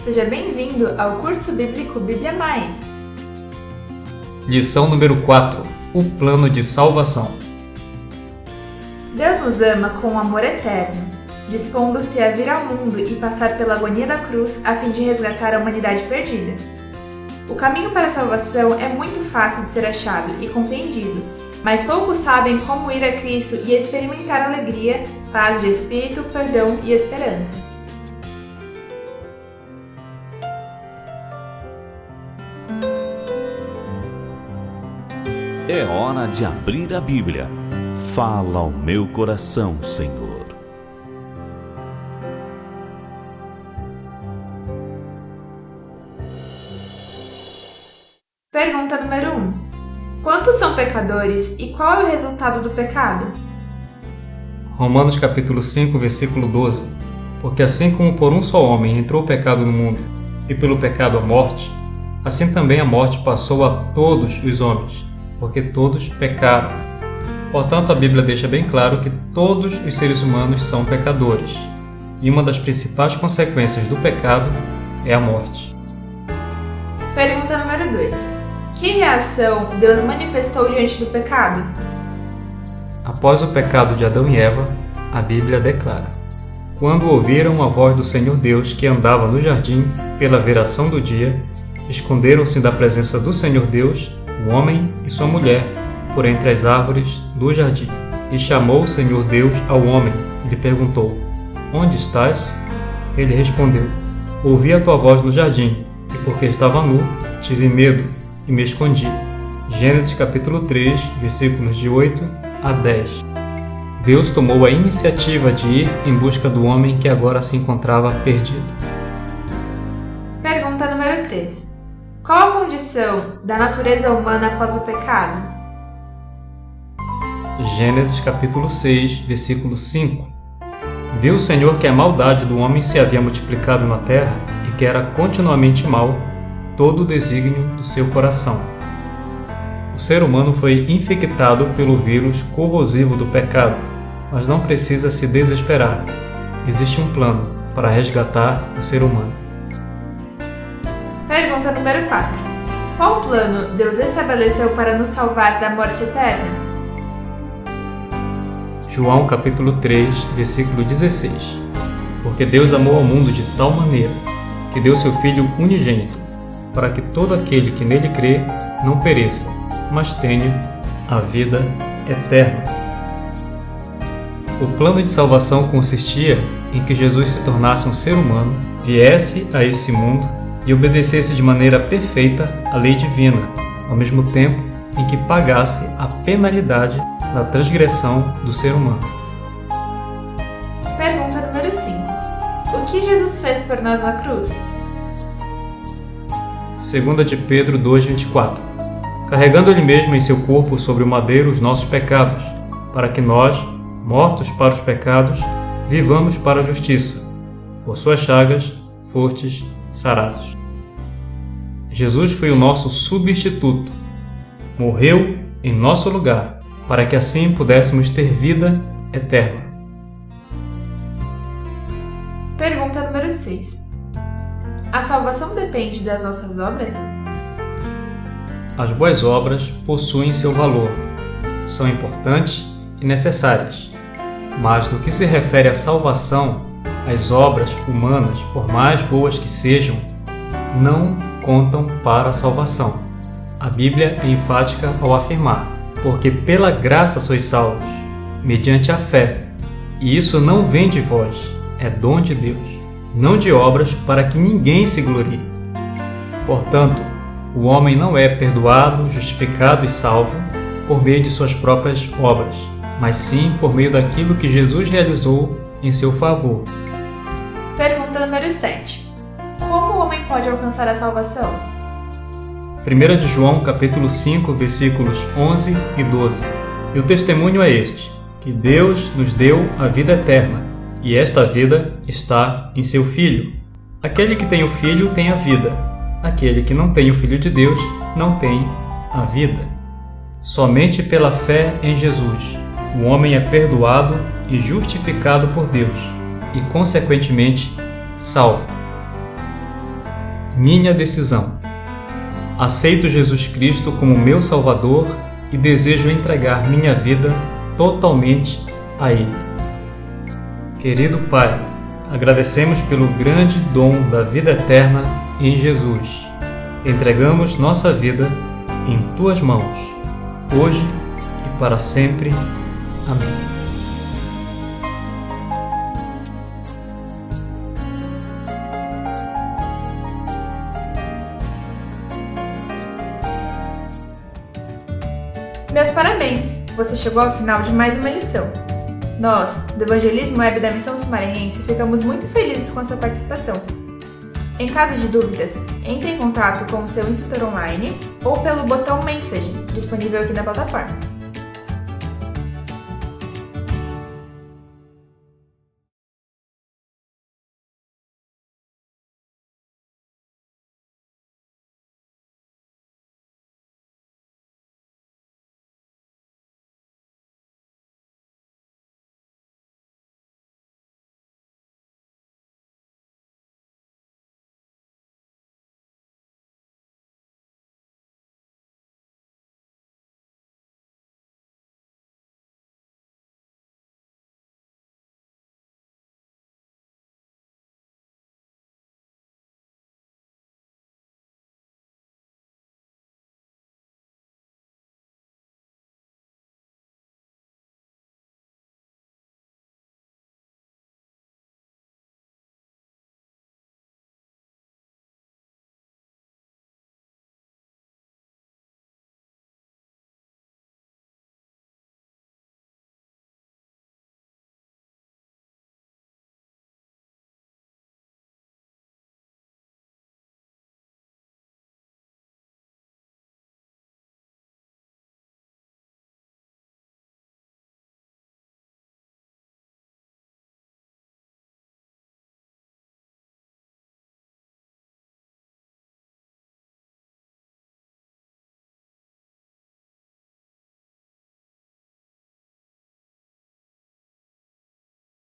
Seja bem-vindo ao curso bíblico Bíblia Mais. Lição número 4: O plano de salvação. Deus nos ama com um amor eterno, dispondo-se a vir ao mundo e passar pela agonia da cruz a fim de resgatar a humanidade perdida. O caminho para a salvação é muito fácil de ser achado e compreendido, mas poucos sabem como ir a Cristo e experimentar alegria, paz de espírito, perdão e esperança. É hora de abrir a Bíblia. Fala ao meu coração, Senhor. Pergunta número 1. Um. Quantos são pecadores e qual é o resultado do pecado? Romanos capítulo 5, versículo 12. Porque assim como por um só homem entrou o pecado no mundo, e pelo pecado a morte, assim também a morte passou a todos os homens porque todos pecaram. Portanto, a Bíblia deixa bem claro que todos os seres humanos são pecadores, e uma das principais consequências do pecado é a morte. Pergunta número 2. Que reação Deus manifestou diante do pecado? Após o pecado de Adão e Eva, a Bíblia declara: Quando ouviram a voz do Senhor Deus que andava no jardim pela veração do dia, esconderam-se da presença do Senhor Deus o homem e sua mulher, por entre as árvores do jardim. E chamou o Senhor Deus ao homem e lhe perguntou: Onde estás? Ele respondeu: Ouvi a tua voz no jardim, e porque estava nu, tive medo e me escondi. Gênesis capítulo 3, versículos de 8 a 10. Deus tomou a iniciativa de ir em busca do homem que agora se encontrava perdido. Pergunta número 3. Qual a condição da natureza humana após o pecado? Gênesis capítulo 6, versículo 5. Viu o Senhor que a maldade do homem se havia multiplicado na terra e que era continuamente mal todo o desígnio do seu coração. O ser humano foi infectado pelo vírus corrosivo do pecado, mas não precisa se desesperar. Existe um plano para resgatar o ser humano. Pergunta número 4. Qual plano Deus estabeleceu para nos salvar da morte eterna? João capítulo 3, versículo 16. Porque Deus amou ao mundo de tal maneira que deu seu Filho unigênito, para que todo aquele que nele crê não pereça, mas tenha a vida eterna. O plano de salvação consistia em que Jesus se tornasse um ser humano, viesse a esse mundo e obedecesse de maneira perfeita a lei divina, ao mesmo tempo em que pagasse a penalidade da transgressão do ser humano. Pergunta número 5. O que Jesus fez por nós na cruz? Segunda de Pedro 2:24. Carregando ele mesmo em seu corpo sobre o madeiro os nossos pecados, para que nós, mortos para os pecados, vivamos para a justiça. Por suas chagas, fortes sarados. Jesus foi o nosso substituto. Morreu em nosso lugar, para que assim pudéssemos ter vida eterna. Pergunta número 6. A salvação depende das nossas obras? As boas obras possuem seu valor, são importantes e necessárias, mas no que se refere à salvação, as obras humanas, por mais boas que sejam, não contam para a salvação. A Bíblia é enfática ao afirmar: Porque pela graça sois salvos, mediante a fé. E isso não vem de vós, é dom de Deus, não de obras para que ninguém se glorie. Portanto, o homem não é perdoado, justificado e salvo por meio de suas próprias obras, mas sim por meio daquilo que Jesus realizou em seu favor. Número 7. Como o homem pode alcançar a salvação? 1 de João capítulo 5, versículos 11 e 12. E o testemunho é este, que Deus nos deu a vida eterna, e esta vida está em seu Filho. Aquele que tem o Filho tem a vida, aquele que não tem o Filho de Deus não tem a vida. Somente pela fé em Jesus, o homem é perdoado e justificado por Deus, e consequentemente salvo. minha decisão. Aceito Jesus Cristo como meu Salvador e desejo entregar minha vida totalmente a Ele. Querido Pai, agradecemos pelo grande dom da vida eterna em Jesus. Entregamos nossa vida em Tuas mãos, hoje e para sempre. Amém. Meus parabéns! Você chegou ao final de mais uma lição. Nós, do Evangelismo Web da Missão Sumarense, ficamos muito felizes com a sua participação. Em caso de dúvidas, entre em contato com o seu instrutor online ou pelo botão Message, disponível aqui na plataforma.